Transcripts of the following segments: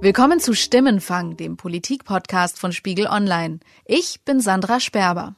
Willkommen zu Stimmenfang, dem Politik-Podcast von Spiegel Online. Ich bin Sandra Sperber.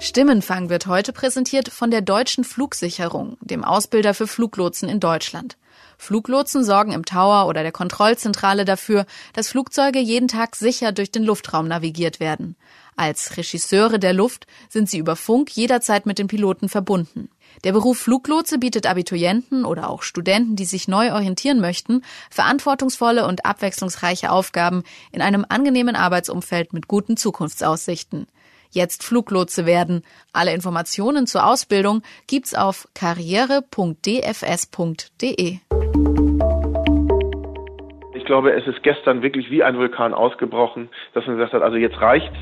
Stimmenfang wird heute präsentiert von der Deutschen Flugsicherung, dem Ausbilder für Fluglotsen in Deutschland. Fluglotsen sorgen im Tower oder der Kontrollzentrale dafür, dass Flugzeuge jeden Tag sicher durch den Luftraum navigiert werden. Als Regisseure der Luft sind sie über Funk jederzeit mit den Piloten verbunden. Der Beruf Fluglotse bietet Abiturienten oder auch Studenten, die sich neu orientieren möchten, verantwortungsvolle und abwechslungsreiche Aufgaben in einem angenehmen Arbeitsumfeld mit guten Zukunftsaussichten. Jetzt Fluglotse werden. Alle Informationen zur Ausbildung gibt's auf karriere.dfs.de. Ich glaube, es ist gestern wirklich wie ein Vulkan ausgebrochen, dass man gesagt hat, also jetzt reicht's.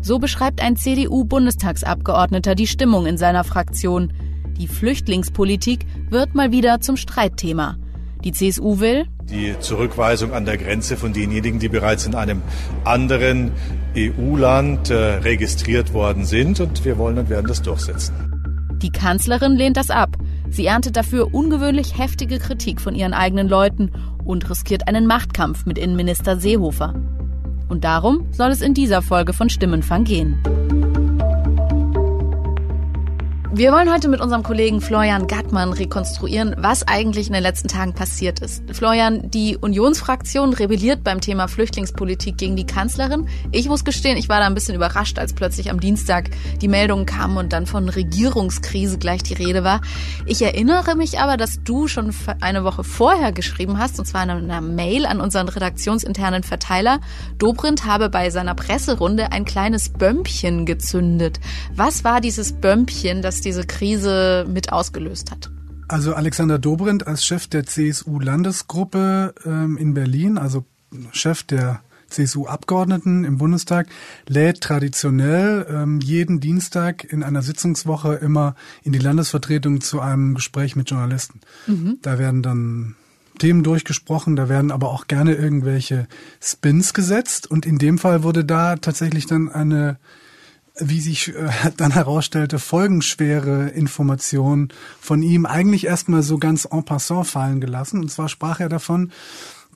So beschreibt ein CDU-Bundestagsabgeordneter die Stimmung in seiner Fraktion. Die Flüchtlingspolitik wird mal wieder zum Streitthema. Die CSU will die Zurückweisung an der Grenze von denjenigen, die bereits in einem anderen EU-Land äh, registriert worden sind. Und wir wollen und werden das durchsetzen. Die Kanzlerin lehnt das ab. Sie erntet dafür ungewöhnlich heftige Kritik von ihren eigenen Leuten und riskiert einen Machtkampf mit Innenminister Seehofer. Und darum soll es in dieser Folge von Stimmenfang gehen. Wir wollen heute mit unserem Kollegen Florian Gattmann rekonstruieren, was eigentlich in den letzten Tagen passiert ist. Florian, die Unionsfraktion rebelliert beim Thema Flüchtlingspolitik gegen die Kanzlerin. Ich muss gestehen, ich war da ein bisschen überrascht, als plötzlich am Dienstag die Meldungen kamen und dann von Regierungskrise gleich die Rede war. Ich erinnere mich aber, dass du schon eine Woche vorher geschrieben hast, und zwar in einer Mail an unseren redaktionsinternen Verteiler, Dobrindt habe bei seiner Presserunde ein kleines Bömpchen gezündet. Was war dieses Bömpchen, das diese Krise mit ausgelöst hat? Also Alexander Dobrindt als Chef der CSU-Landesgruppe ähm, in Berlin, also Chef der CSU-Abgeordneten im Bundestag, lädt traditionell ähm, jeden Dienstag in einer Sitzungswoche immer in die Landesvertretung zu einem Gespräch mit Journalisten. Mhm. Da werden dann Themen durchgesprochen, da werden aber auch gerne irgendwelche Spins gesetzt und in dem Fall wurde da tatsächlich dann eine wie sich äh, dann herausstellte, folgenschwere Informationen von ihm eigentlich erstmal so ganz en passant fallen gelassen. Und zwar sprach er davon,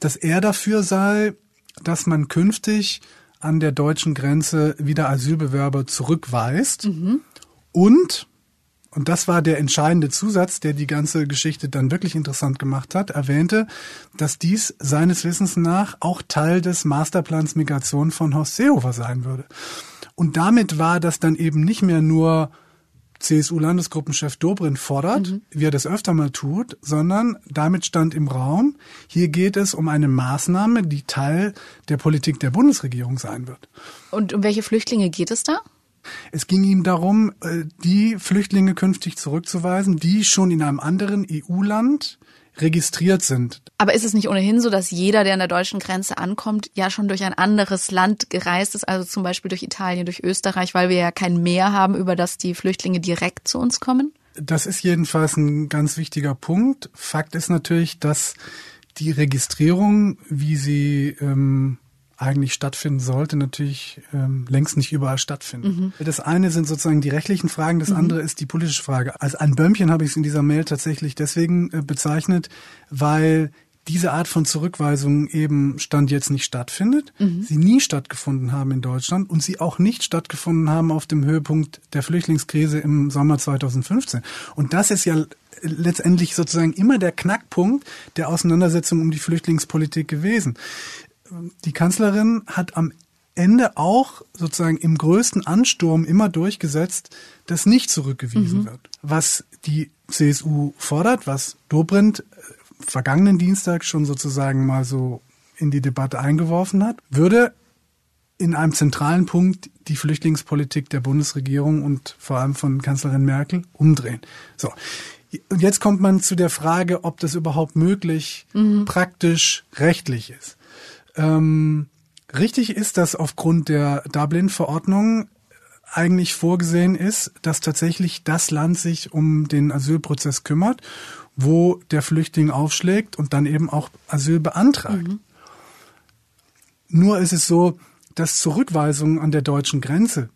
dass er dafür sei, dass man künftig an der deutschen Grenze wieder Asylbewerber zurückweist mhm. und und das war der entscheidende Zusatz, der die ganze Geschichte dann wirklich interessant gemacht hat, erwähnte, dass dies seines Wissens nach auch Teil des Masterplans Migration von Horst Seehofer sein würde. Und damit war das dann eben nicht mehr nur CSU-Landesgruppenchef Dobrindt fordert, mhm. wie er das öfter mal tut, sondern damit stand im Raum, hier geht es um eine Maßnahme, die Teil der Politik der Bundesregierung sein wird. Und um welche Flüchtlinge geht es da? Es ging ihm darum, äh, die Flüchtlinge künftig zurückzuweisen, die schon in einem anderen EU-Land registriert sind. Aber ist es nicht ohnehin so, dass jeder, der an der deutschen Grenze ankommt, ja schon durch ein anderes Land gereist ist, also zum Beispiel durch Italien, durch Österreich, weil wir ja kein Meer haben, über das die Flüchtlinge direkt zu uns kommen? Das ist jedenfalls ein ganz wichtiger Punkt. Fakt ist natürlich, dass die Registrierung, wie sie ähm, eigentlich stattfinden sollte, natürlich ähm, längst nicht überall stattfinden. Mhm. Das eine sind sozusagen die rechtlichen Fragen, das mhm. andere ist die politische Frage. Als ein Bömmchen habe ich es in dieser Mail tatsächlich deswegen äh, bezeichnet, weil diese Art von Zurückweisung eben Stand jetzt nicht stattfindet, mhm. sie nie stattgefunden haben in Deutschland und sie auch nicht stattgefunden haben auf dem Höhepunkt der Flüchtlingskrise im Sommer 2015. Und das ist ja letztendlich sozusagen immer der Knackpunkt der Auseinandersetzung um die Flüchtlingspolitik gewesen die Kanzlerin hat am Ende auch sozusagen im größten Ansturm immer durchgesetzt, dass nicht zurückgewiesen mhm. wird. Was die CSU fordert, was Dobrindt äh, vergangenen Dienstag schon sozusagen mal so in die Debatte eingeworfen hat, würde in einem zentralen Punkt die Flüchtlingspolitik der Bundesregierung und vor allem von Kanzlerin Merkel umdrehen. So. Und jetzt kommt man zu der Frage, ob das überhaupt möglich, mhm. praktisch, rechtlich ist. Ähm, richtig ist, dass aufgrund der Dublin-Verordnung eigentlich vorgesehen ist, dass tatsächlich das Land sich um den Asylprozess kümmert, wo der Flüchtling aufschlägt und dann eben auch Asyl beantragt. Mhm. Nur ist es so, dass Zurückweisungen an der deutschen Grenze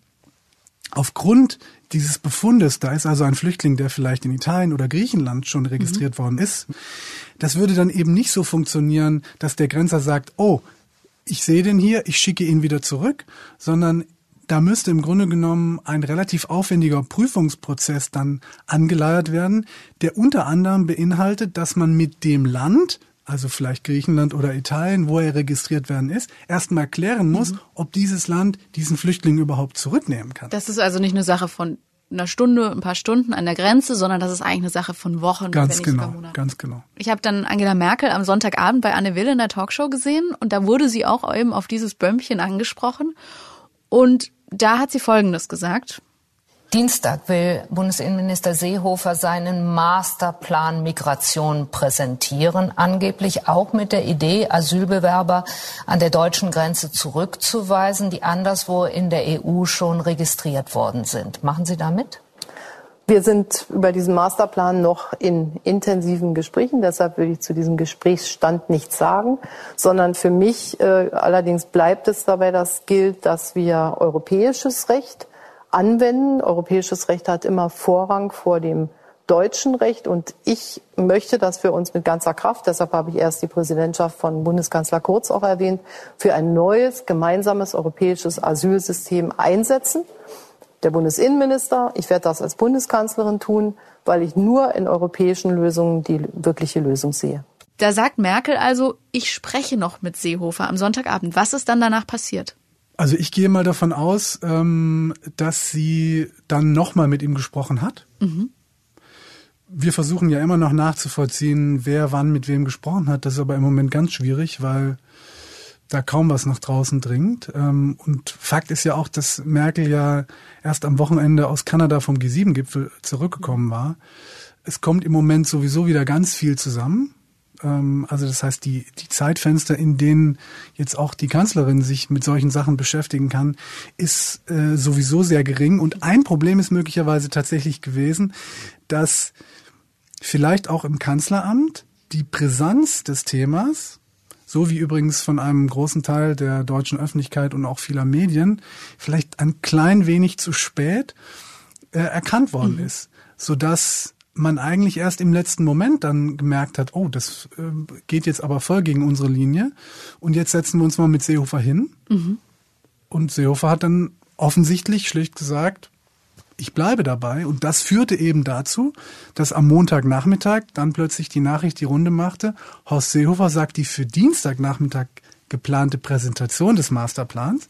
aufgrund dieses Befundes, da ist also ein Flüchtling, der vielleicht in Italien oder Griechenland schon registriert mhm. worden ist, das würde dann eben nicht so funktionieren, dass der Grenzer sagt, oh, ich sehe den hier, ich schicke ihn wieder zurück, sondern da müsste im Grunde genommen ein relativ aufwendiger Prüfungsprozess dann angeleiert werden, der unter anderem beinhaltet, dass man mit dem Land, also vielleicht Griechenland oder Italien, wo er registriert werden ist, erstmal klären muss, mhm. ob dieses Land diesen Flüchtling überhaupt zurücknehmen kann. Das ist also nicht eine Sache von einer Stunde, ein paar Stunden an der Grenze, sondern das ist eigentlich eine Sache von Wochen. Ganz genau, ganz genau. Ich habe dann Angela Merkel am Sonntagabend bei Anne Will in der Talkshow gesehen und da wurde sie auch eben auf dieses Bömmchen angesprochen und da hat sie Folgendes gesagt. Dienstag will Bundesinnenminister Seehofer seinen Masterplan Migration präsentieren, angeblich auch mit der Idee, Asylbewerber an der deutschen Grenze zurückzuweisen, die anderswo in der EU schon registriert worden sind. Machen Sie da mit? Wir sind über diesen Masterplan noch in intensiven Gesprächen. Deshalb würde ich zu diesem Gesprächsstand nichts sagen, sondern für mich äh, allerdings bleibt es dabei, dass gilt, dass wir europäisches Recht anwenden. Europäisches Recht hat immer Vorrang vor dem deutschen Recht und ich möchte, dass wir uns mit ganzer Kraft, deshalb habe ich erst die Präsidentschaft von Bundeskanzler Kurz auch erwähnt, für ein neues gemeinsames europäisches Asylsystem einsetzen der Bundesinnenminister. Ich werde das als Bundeskanzlerin tun, weil ich nur in europäischen Lösungen die wirkliche Lösung sehe. Da sagt Merkel also, ich spreche noch mit Seehofer am Sonntagabend. Was ist dann danach passiert? Also ich gehe mal davon aus, ähm, dass sie dann nochmal mit ihm gesprochen hat. Mhm. Wir versuchen ja immer noch nachzuvollziehen, wer wann mit wem gesprochen hat. Das ist aber im Moment ganz schwierig, weil da kaum was nach draußen dringt. Ähm, und Fakt ist ja auch, dass Merkel ja erst am Wochenende aus Kanada vom G7-Gipfel zurückgekommen war. Es kommt im Moment sowieso wieder ganz viel zusammen. Ähm, also das heißt, die, die Zeitfenster, in denen jetzt auch die Kanzlerin sich mit solchen Sachen beschäftigen kann, ist äh, sowieso sehr gering. Und ein Problem ist möglicherweise tatsächlich gewesen, dass vielleicht auch im Kanzleramt die Brisanz des Themas so wie übrigens von einem großen Teil der deutschen Öffentlichkeit und auch vieler Medien, vielleicht ein klein wenig zu spät äh, erkannt worden mhm. ist, sodass man eigentlich erst im letzten Moment dann gemerkt hat, oh, das äh, geht jetzt aber voll gegen unsere Linie und jetzt setzen wir uns mal mit Seehofer hin. Mhm. Und Seehofer hat dann offensichtlich schlicht gesagt, ich bleibe dabei. Und das führte eben dazu, dass am Montagnachmittag dann plötzlich die Nachricht die Runde machte. Horst Seehofer sagt die für Dienstagnachmittag geplante Präsentation des Masterplans.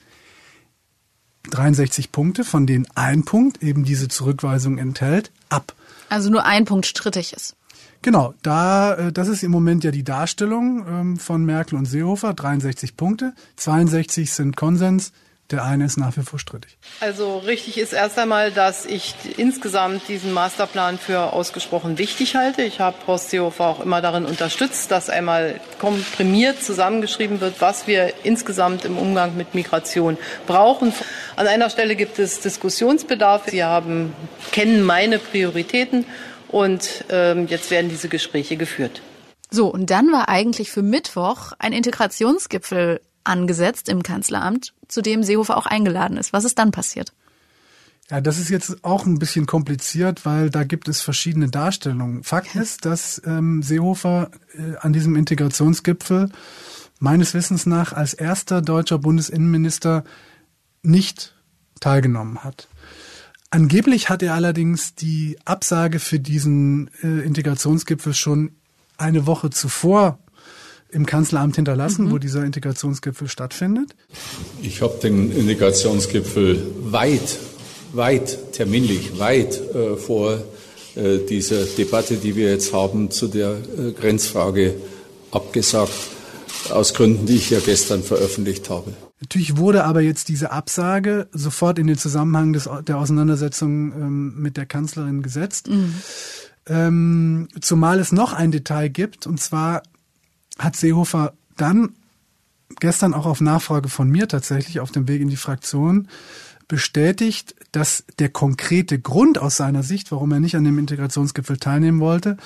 63 Punkte, von denen ein Punkt eben diese Zurückweisung enthält, ab. Also nur ein Punkt strittig ist. Genau, da äh, das ist im Moment ja die Darstellung ähm, von Merkel und Seehofer, 63 Punkte, 62 sind Konsens, der eine ist nach wie vor strittig. Also richtig ist erst einmal, dass ich insgesamt diesen Masterplan für ausgesprochen wichtig halte. Ich habe Horst Seehofer auch immer darin unterstützt, dass einmal komprimiert zusammengeschrieben wird, was wir insgesamt im Umgang mit Migration brauchen. An einer Stelle gibt es Diskussionsbedarf. Sie haben, kennen meine Prioritäten und ähm, jetzt werden diese Gespräche geführt. So, und dann war eigentlich für Mittwoch ein Integrationsgipfel angesetzt im Kanzleramt, zu dem Seehofer auch eingeladen ist. Was ist dann passiert? Ja, das ist jetzt auch ein bisschen kompliziert, weil da gibt es verschiedene Darstellungen. Fakt ist, dass ähm, Seehofer äh, an diesem Integrationsgipfel meines Wissens nach als erster deutscher Bundesinnenminister nicht teilgenommen hat. Angeblich hat er allerdings die Absage für diesen äh, Integrationsgipfel schon eine Woche zuvor im Kanzleramt hinterlassen, mhm. wo dieser Integrationsgipfel stattfindet? Ich habe den Integrationsgipfel weit, weit terminlich, weit äh, vor äh, dieser Debatte, die wir jetzt haben, zu der äh, Grenzfrage abgesagt, aus Gründen, die ich ja gestern veröffentlicht habe. Natürlich wurde aber jetzt diese Absage sofort in den Zusammenhang des, der Auseinandersetzung ähm, mit der Kanzlerin gesetzt. Mhm. Ähm, zumal es noch ein Detail gibt, und zwar hat Seehofer dann gestern auch auf Nachfrage von mir tatsächlich auf dem Weg in die Fraktion bestätigt, dass der konkrete Grund aus seiner Sicht, warum er nicht an dem Integrationsgipfel teilnehmen wollte,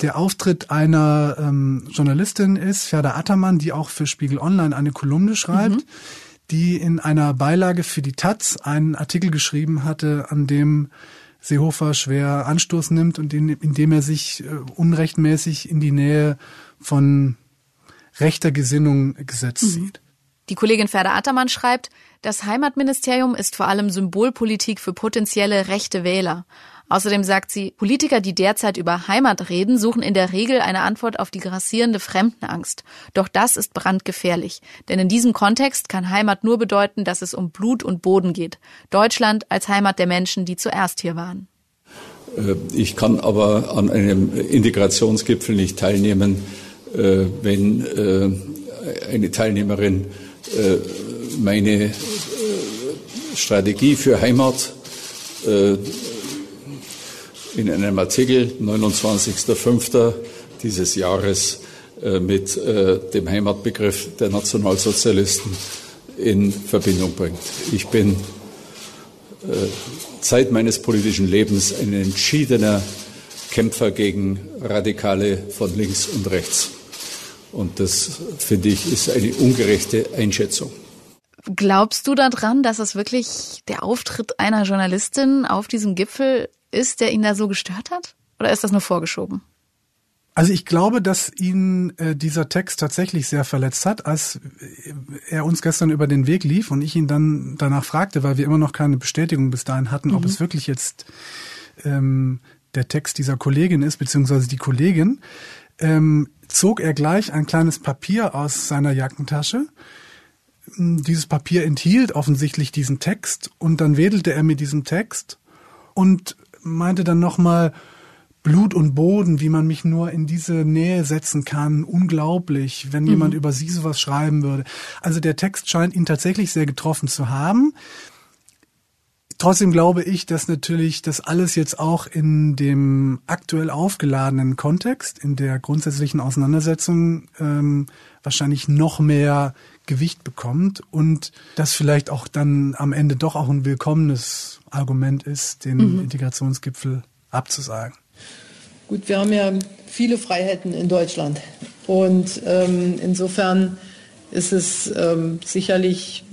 der Auftritt einer ähm, Journalistin ist, Ferda Attermann, die auch für Spiegel Online eine Kolumne schreibt, mhm. die in einer Beilage für die Taz einen Artikel geschrieben hatte, an dem Seehofer schwer Anstoß nimmt und in, indem er sich äh, unrechtmäßig in die Nähe von rechter Gesinnung gesetzt mhm. sieht. Die Kollegin Ferda Attermann schreibt, das Heimatministerium ist vor allem Symbolpolitik für potenzielle rechte Wähler. Außerdem sagt sie, Politiker, die derzeit über Heimat reden, suchen in der Regel eine Antwort auf die grassierende Fremdenangst. Doch das ist brandgefährlich. Denn in diesem Kontext kann Heimat nur bedeuten, dass es um Blut und Boden geht. Deutschland als Heimat der Menschen, die zuerst hier waren. Äh, ich kann aber an einem Integrationsgipfel nicht teilnehmen, äh, wenn äh, eine Teilnehmerin meine Strategie für Heimat in einem Artikel 29.05. dieses Jahres äh, mit äh, dem Heimatbegriff der Nationalsozialisten in Verbindung bringt. Ich bin äh, Zeit meines politischen Lebens ein entschiedener Kämpfer gegen Radikale von links und rechts. Und das, finde ich, ist eine ungerechte Einschätzung. Glaubst du daran, dass es wirklich der Auftritt einer Journalistin auf diesem Gipfel ist, der ihn da so gestört hat? Oder ist das nur vorgeschoben? Also ich glaube, dass ihn äh, dieser Text tatsächlich sehr verletzt hat, als äh, er uns gestern über den Weg lief und ich ihn dann danach fragte, weil wir immer noch keine Bestätigung bis dahin hatten, mhm. ob es wirklich jetzt ähm, der Text dieser Kollegin ist, beziehungsweise die Kollegin, ähm, zog er gleich ein kleines Papier aus seiner Jackentasche. Dieses Papier enthielt offensichtlich diesen Text und dann wedelte er mit diesem Text und meinte dann nochmal, Blut und Boden, wie man mich nur in diese Nähe setzen kann. Unglaublich, wenn mhm. jemand über sie sowas schreiben würde. Also der Text scheint ihn tatsächlich sehr getroffen zu haben. Trotzdem glaube ich, dass natürlich das alles jetzt auch in dem aktuell aufgeladenen Kontext, in der grundsätzlichen Auseinandersetzung ähm, wahrscheinlich noch mehr Gewicht bekommt und das vielleicht auch dann am Ende doch auch ein willkommenes Argument ist, den mhm. Integrationsgipfel abzusagen. Gut, wir haben ja viele Freiheiten in Deutschland und ähm, insofern ist es ähm, sicherlich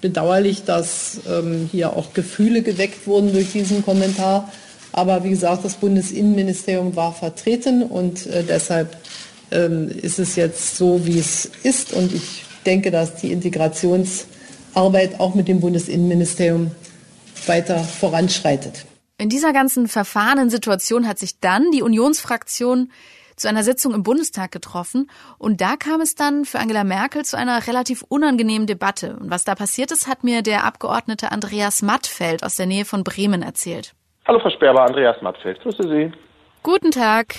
bedauerlich, dass ähm, hier auch Gefühle geweckt wurden durch diesen Kommentar. Aber wie gesagt, das Bundesinnenministerium war vertreten und äh, deshalb ähm, ist es jetzt so, wie es ist. Und ich denke, dass die Integrationsarbeit auch mit dem Bundesinnenministerium weiter voranschreitet. In dieser ganzen verfahrenen Situation hat sich dann die Unionsfraktion zu einer Sitzung im Bundestag getroffen und da kam es dann für Angela Merkel zu einer relativ unangenehmen Debatte. Und was da passiert ist, hat mir der Abgeordnete Andreas Mattfeld aus der Nähe von Bremen erzählt. Hallo Frau Sperber, Andreas Mattfeld, grüße Sie. Guten Tag.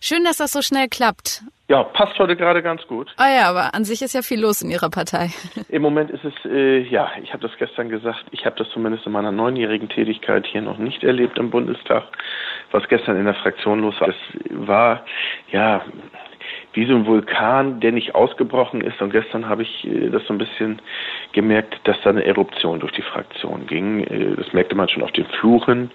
Schön, dass das so schnell klappt. Ja, passt heute gerade ganz gut. Ah ja, aber an sich ist ja viel los in Ihrer Partei. Im Moment ist es, äh, ja, ich habe das gestern gesagt, ich habe das zumindest in meiner neunjährigen Tätigkeit hier noch nicht erlebt im Bundestag, was gestern in der Fraktion los war. Es war, ja, wie so ein Vulkan, der nicht ausgebrochen ist. Und gestern habe ich äh, das so ein bisschen gemerkt, dass da eine Eruption durch die Fraktion ging. Äh, das merkte man schon auf den Fluchen.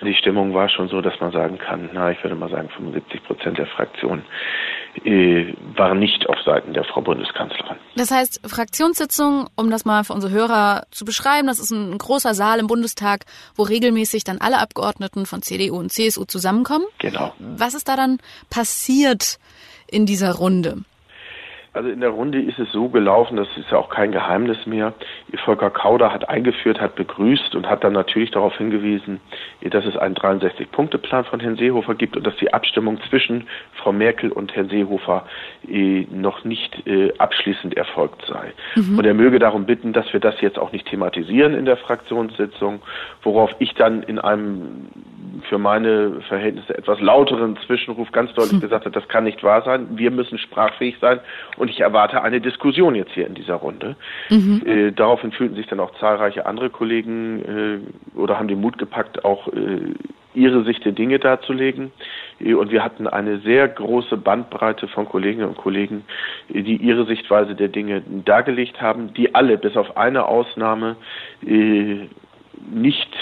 Die Stimmung war schon so, dass man sagen kann, na, ich würde mal sagen, 75 Prozent der Fraktion äh, waren nicht auf Seiten der Frau Bundeskanzlerin. Das heißt, Fraktionssitzung, um das mal für unsere Hörer zu beschreiben, das ist ein großer Saal im Bundestag, wo regelmäßig dann alle Abgeordneten von CDU und CSU zusammenkommen. Genau. Was ist da dann passiert? In dieser Runde? Also in der Runde ist es so gelaufen, das ist ja auch kein Geheimnis mehr. Volker Kauder hat eingeführt, hat begrüßt und hat dann natürlich darauf hingewiesen, dass es einen 63-Punkte-Plan von Herrn Seehofer gibt und dass die Abstimmung zwischen Frau Merkel und Herrn Seehofer äh, noch nicht äh, abschließend erfolgt sei. Mhm. Und er möge darum bitten, dass wir das jetzt auch nicht thematisieren in der Fraktionssitzung, worauf ich dann in einem für meine Verhältnisse etwas lauteren Zwischenruf ganz deutlich hm. gesagt hat, das kann nicht wahr sein. Wir müssen sprachfähig sein und ich erwarte eine Diskussion jetzt hier in dieser Runde. Mhm. Äh, daraufhin fühlten sich dann auch zahlreiche andere Kollegen äh, oder haben den Mut gepackt, auch äh, ihre Sicht der Dinge darzulegen. Äh, und wir hatten eine sehr große Bandbreite von Kolleginnen und Kollegen, äh, die ihre Sichtweise der Dinge dargelegt haben, die alle bis auf eine Ausnahme äh, nicht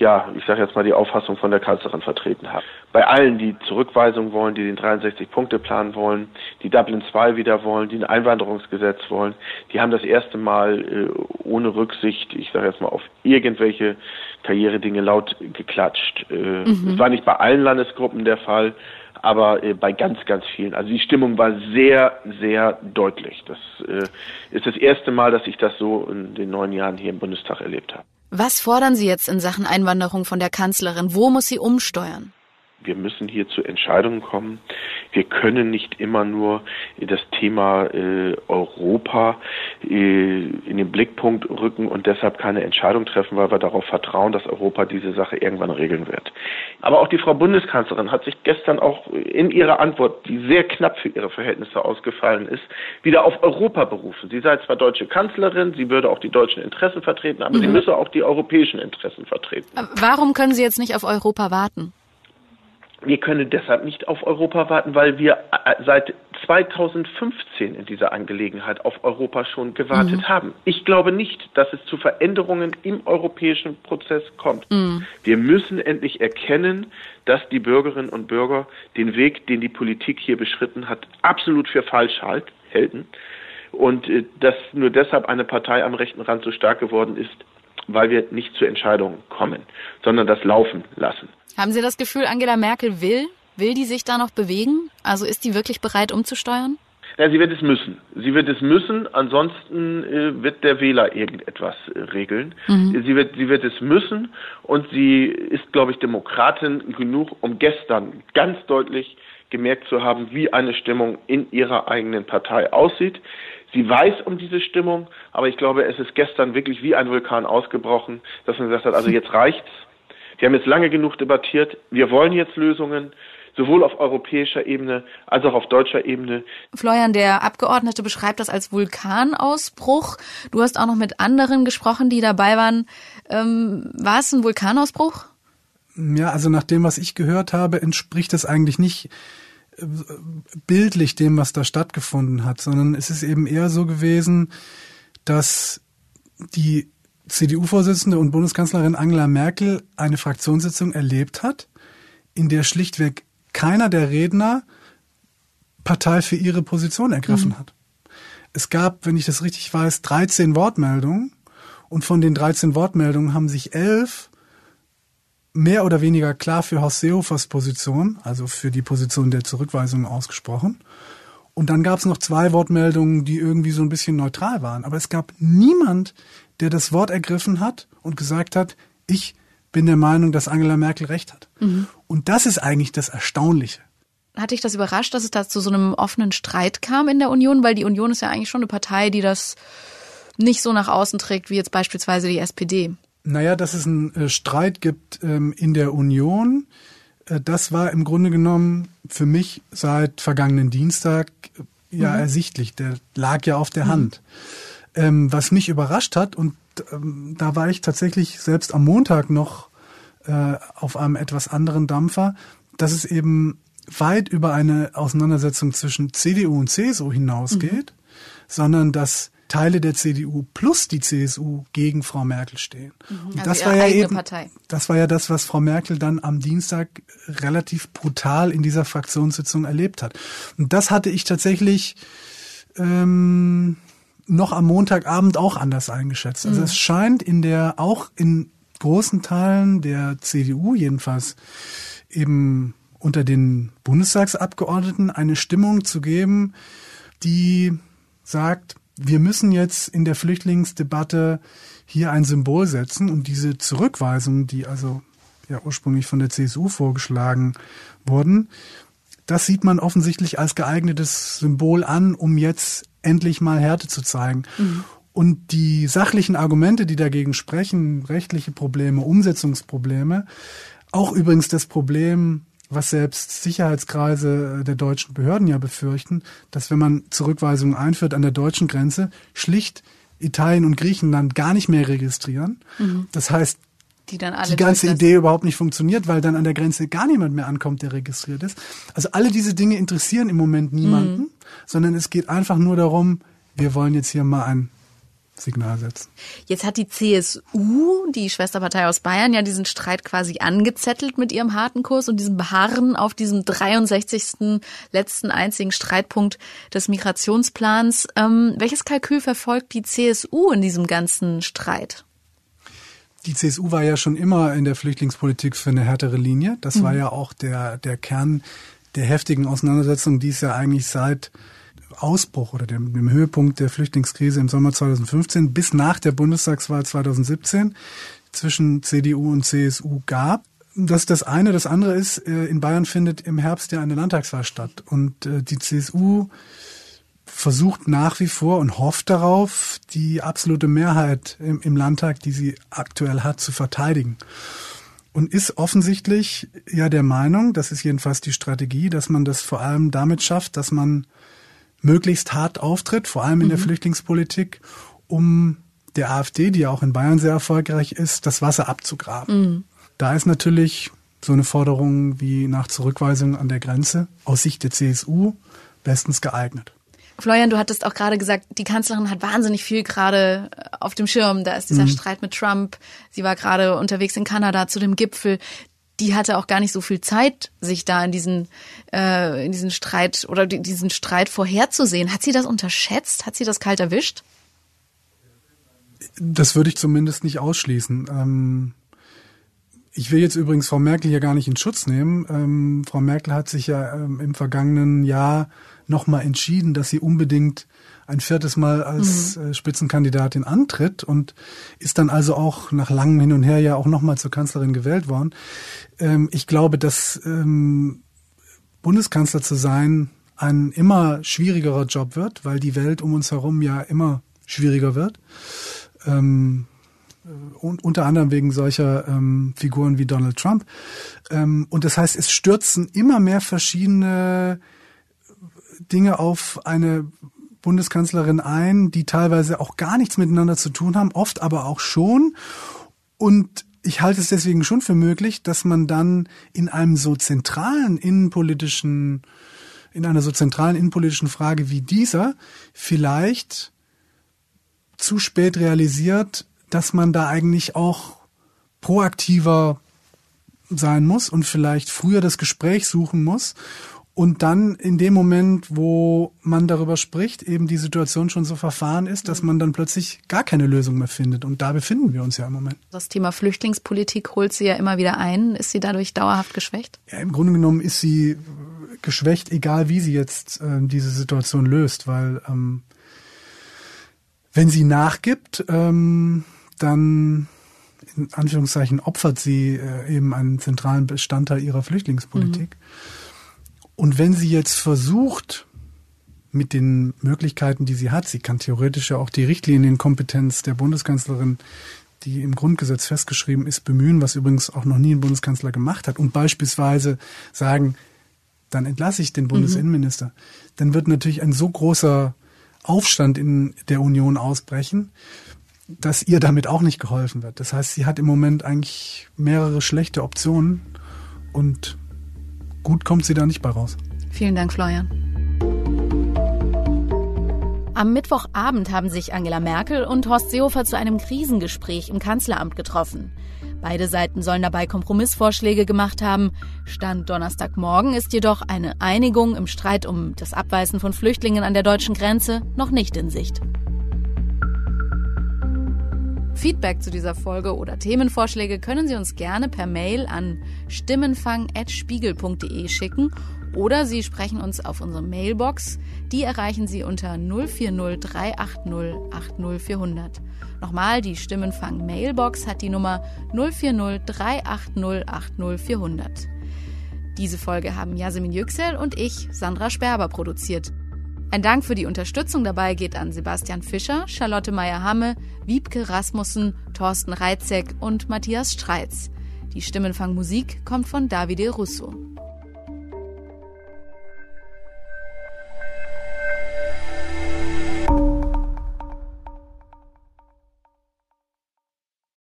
ja, ich sage jetzt mal die Auffassung von der Kanzlerin vertreten habe. Bei allen, die Zurückweisung wollen, die den 63-Punkte-Plan wollen, die Dublin II wieder wollen, die ein Einwanderungsgesetz wollen, die haben das erste Mal äh, ohne Rücksicht, ich sage jetzt mal auf irgendwelche Karrieredinge laut geklatscht. Äh, mhm. Das war nicht bei allen Landesgruppen der Fall, aber äh, bei ganz, ganz vielen. Also die Stimmung war sehr, sehr deutlich. Das äh, ist das erste Mal, dass ich das so in den neun Jahren hier im Bundestag erlebt habe. Was fordern Sie jetzt in Sachen Einwanderung von der Kanzlerin? Wo muss sie umsteuern? Wir müssen hier zu Entscheidungen kommen. Wir können nicht immer nur das Thema äh, Europa äh, in den Blickpunkt rücken und deshalb keine Entscheidung treffen, weil wir darauf vertrauen, dass Europa diese Sache irgendwann regeln wird. Aber auch die Frau Bundeskanzlerin hat sich gestern auch in ihrer Antwort, die sehr knapp für ihre Verhältnisse ausgefallen ist, wieder auf Europa berufen. Sie sei zwar deutsche Kanzlerin, sie würde auch die deutschen Interessen vertreten, aber mhm. sie müsse auch die europäischen Interessen vertreten. Warum können Sie jetzt nicht auf Europa warten? Wir können deshalb nicht auf Europa warten, weil wir äh, seit 2015 in dieser Angelegenheit auf Europa schon gewartet mhm. haben. Ich glaube nicht, dass es zu Veränderungen im europäischen Prozess kommt. Mhm. Wir müssen endlich erkennen, dass die Bürgerinnen und Bürger den Weg, den die Politik hier beschritten hat, absolut für falsch halten und äh, dass nur deshalb eine Partei am rechten Rand so stark geworden ist, weil wir nicht zu Entscheidungen kommen, sondern das laufen lassen. Haben Sie das Gefühl, Angela Merkel will? Will die sich da noch bewegen? Also ist die wirklich bereit umzusteuern? Ja, sie wird es müssen. Sie wird es müssen, ansonsten äh, wird der Wähler irgendetwas äh, regeln. Mhm. Sie, wird, sie wird es müssen und sie ist, glaube ich, Demokratin genug, um gestern ganz deutlich gemerkt zu haben, wie eine Stimmung in ihrer eigenen Partei aussieht. Sie weiß um diese Stimmung, aber ich glaube, es ist gestern wirklich wie ein Vulkan ausgebrochen, dass man gesagt hat, also jetzt reicht's. Wir haben jetzt lange genug debattiert. Wir wollen jetzt Lösungen sowohl auf europäischer Ebene als auch auf deutscher Ebene. Florian, der Abgeordnete beschreibt das als Vulkanausbruch. Du hast auch noch mit anderen gesprochen, die dabei waren. Ähm, war es ein Vulkanausbruch? Ja, also nach dem, was ich gehört habe, entspricht es eigentlich nicht bildlich dem, was da stattgefunden hat, sondern es ist eben eher so gewesen, dass die CDU-Vorsitzende und Bundeskanzlerin Angela Merkel eine Fraktionssitzung erlebt hat, in der schlichtweg keiner der Redner Partei für ihre Position ergriffen mhm. hat. Es gab, wenn ich das richtig weiß, 13 Wortmeldungen und von den 13 Wortmeldungen haben sich elf mehr oder weniger klar für Horst Seehofers Position, also für die Position der Zurückweisung ausgesprochen. Und dann gab es noch zwei Wortmeldungen, die irgendwie so ein bisschen neutral waren. Aber es gab niemand, der das Wort ergriffen hat und gesagt hat, ich bin der Meinung, dass Angela Merkel recht hat. Mhm. Und das ist eigentlich das Erstaunliche. Hat dich das überrascht, dass es da zu so einem offenen Streit kam in der Union? Weil die Union ist ja eigentlich schon eine Partei, die das nicht so nach außen trägt wie jetzt beispielsweise die SPD. Naja, dass es einen äh, Streit gibt ähm, in der Union, äh, das war im Grunde genommen für mich seit vergangenen Dienstag äh, ja mhm. ersichtlich. Der lag ja auf der mhm. Hand. Ähm, was mich überrascht hat, und ähm, da war ich tatsächlich selbst am Montag noch äh, auf einem etwas anderen Dampfer, dass es eben weit über eine Auseinandersetzung zwischen CDU und CSU hinausgeht, mhm. sondern dass Teile der CDU plus die CSU gegen Frau Merkel stehen. Mhm. Und also das war ja eben, Partei. das war ja das, was Frau Merkel dann am Dienstag relativ brutal in dieser Fraktionssitzung erlebt hat. Und das hatte ich tatsächlich ähm, noch am Montagabend auch anders eingeschätzt. Also mhm. es scheint in der, auch in großen Teilen der CDU jedenfalls eben unter den Bundestagsabgeordneten eine Stimmung zu geben, die sagt, wir müssen jetzt in der Flüchtlingsdebatte hier ein Symbol setzen und diese Zurückweisung, die also ja ursprünglich von der CSU vorgeschlagen wurden, das sieht man offensichtlich als geeignetes Symbol an, um jetzt endlich mal Härte zu zeigen. Mhm. Und die sachlichen Argumente, die dagegen sprechen, rechtliche Probleme, Umsetzungsprobleme, auch übrigens das Problem, was selbst Sicherheitskreise der deutschen Behörden ja befürchten, dass wenn man Zurückweisungen einführt an der deutschen Grenze, schlicht Italien und Griechenland gar nicht mehr registrieren. Mhm. Das heißt, die, die ganze Idee überhaupt nicht funktioniert, weil dann an der Grenze gar niemand mehr ankommt, der registriert ist. Also alle diese Dinge interessieren im Moment niemanden, mhm. sondern es geht einfach nur darum, wir wollen jetzt hier mal ein Signal setzen. Jetzt hat die CSU, die Schwesterpartei aus Bayern, ja diesen Streit quasi angezettelt mit ihrem harten Kurs und diesem Beharren auf diesem 63. letzten einzigen Streitpunkt des Migrationsplans. Ähm, welches Kalkül verfolgt die CSU in diesem ganzen Streit? Die CSU war ja schon immer in der Flüchtlingspolitik für eine härtere Linie. Das mhm. war ja auch der, der Kern der heftigen Auseinandersetzung, die es ja eigentlich seit Ausbruch oder dem, dem Höhepunkt der Flüchtlingskrise im Sommer 2015 bis nach der Bundestagswahl 2017 zwischen CDU und CSU gab. Das ist das eine. Das andere ist, äh, in Bayern findet im Herbst ja eine Landtagswahl statt. Und äh, die CSU versucht nach wie vor und hofft darauf, die absolute Mehrheit im, im Landtag, die sie aktuell hat, zu verteidigen und ist offensichtlich ja der Meinung, das ist jedenfalls die Strategie, dass man das vor allem damit schafft, dass man möglichst hart auftritt, vor allem in mhm. der Flüchtlingspolitik, um der AfD, die ja auch in Bayern sehr erfolgreich ist, das Wasser abzugraben. Mhm. Da ist natürlich so eine Forderung wie nach Zurückweisung an der Grenze aus Sicht der CSU bestens geeignet. Florian, du hattest auch gerade gesagt, die Kanzlerin hat wahnsinnig viel gerade äh, auf dem Schirm. Da ist dieser mhm. Streit mit Trump. Sie war gerade unterwegs in Kanada zu dem Gipfel die hatte auch gar nicht so viel Zeit, sich da in diesen, äh, in diesen Streit oder diesen Streit vorherzusehen. Hat sie das unterschätzt? Hat sie das kalt erwischt? Das würde ich zumindest nicht ausschließen. Ähm, ich will jetzt übrigens Frau Merkel hier gar nicht in Schutz nehmen. Ähm, Frau Merkel hat sich ja ähm, im vergangenen Jahr nochmal entschieden, dass sie unbedingt ein viertes Mal als mhm. Äh, Spitzenkandidatin antritt und ist dann also auch nach langem Hin und Her ja auch nochmal zur Kanzlerin gewählt worden. Ähm, ich glaube, dass ähm, Bundeskanzler zu sein ein immer schwierigerer Job wird, weil die Welt um uns herum ja immer schwieriger wird. Ähm, und unter anderem wegen solcher ähm, Figuren wie Donald Trump. Ähm, und das heißt, es stürzen immer mehr verschiedene Dinge auf eine Bundeskanzlerin ein, die teilweise auch gar nichts miteinander zu tun haben, oft aber auch schon. Und ich halte es deswegen schon für möglich, dass man dann in einem so zentralen innenpolitischen, in einer so zentralen innenpolitischen Frage wie dieser vielleicht zu spät realisiert, dass man da eigentlich auch proaktiver sein muss und vielleicht früher das Gespräch suchen muss und dann in dem Moment, wo man darüber spricht, eben die Situation schon so verfahren ist, dass man dann plötzlich gar keine Lösung mehr findet. Und da befinden wir uns ja im Moment. Das Thema Flüchtlingspolitik holt sie ja immer wieder ein. Ist sie dadurch dauerhaft geschwächt? Ja, im Grunde genommen ist sie geschwächt, egal wie sie jetzt äh, diese Situation löst, weil ähm, wenn sie nachgibt, ähm, dann in Anführungszeichen opfert sie äh, eben einen zentralen Bestandteil ihrer Flüchtlingspolitik. Mhm. Und wenn sie jetzt versucht, mit den Möglichkeiten, die sie hat, sie kann theoretisch ja auch die Richtlinienkompetenz der Bundeskanzlerin, die im Grundgesetz festgeschrieben ist, bemühen, was übrigens auch noch nie ein Bundeskanzler gemacht hat, und beispielsweise sagen, dann entlasse ich den Bundesinnenminister, mhm. dann wird natürlich ein so großer Aufstand in der Union ausbrechen, dass ihr damit auch nicht geholfen wird. Das heißt, sie hat im Moment eigentlich mehrere schlechte Optionen und gut kommt sie da nicht bei raus. Vielen Dank, Florian. Am Mittwochabend haben sich Angela Merkel und Horst Seehofer zu einem Krisengespräch im Kanzleramt getroffen. Beide Seiten sollen dabei Kompromissvorschläge gemacht haben. Stand Donnerstagmorgen ist jedoch eine Einigung im Streit um das Abweisen von Flüchtlingen an der deutschen Grenze noch nicht in Sicht. Feedback zu dieser Folge oder Themenvorschläge können Sie uns gerne per Mail an stimmenfang.spiegel.de schicken oder Sie sprechen uns auf unsere Mailbox. Die erreichen Sie unter 040 380 80400. Nochmal, die Stimmenfang Mailbox hat die Nummer 040 380 80400. Diese Folge haben Yasemin Yüksel und ich, Sandra Sperber, produziert. Ein Dank für die Unterstützung dabei geht an Sebastian Fischer, Charlotte Meyer-Hamme, Wiebke Rasmussen, Thorsten Reitzek und Matthias Streitz. Die Stimmenfangmusik kommt von Davide Russo.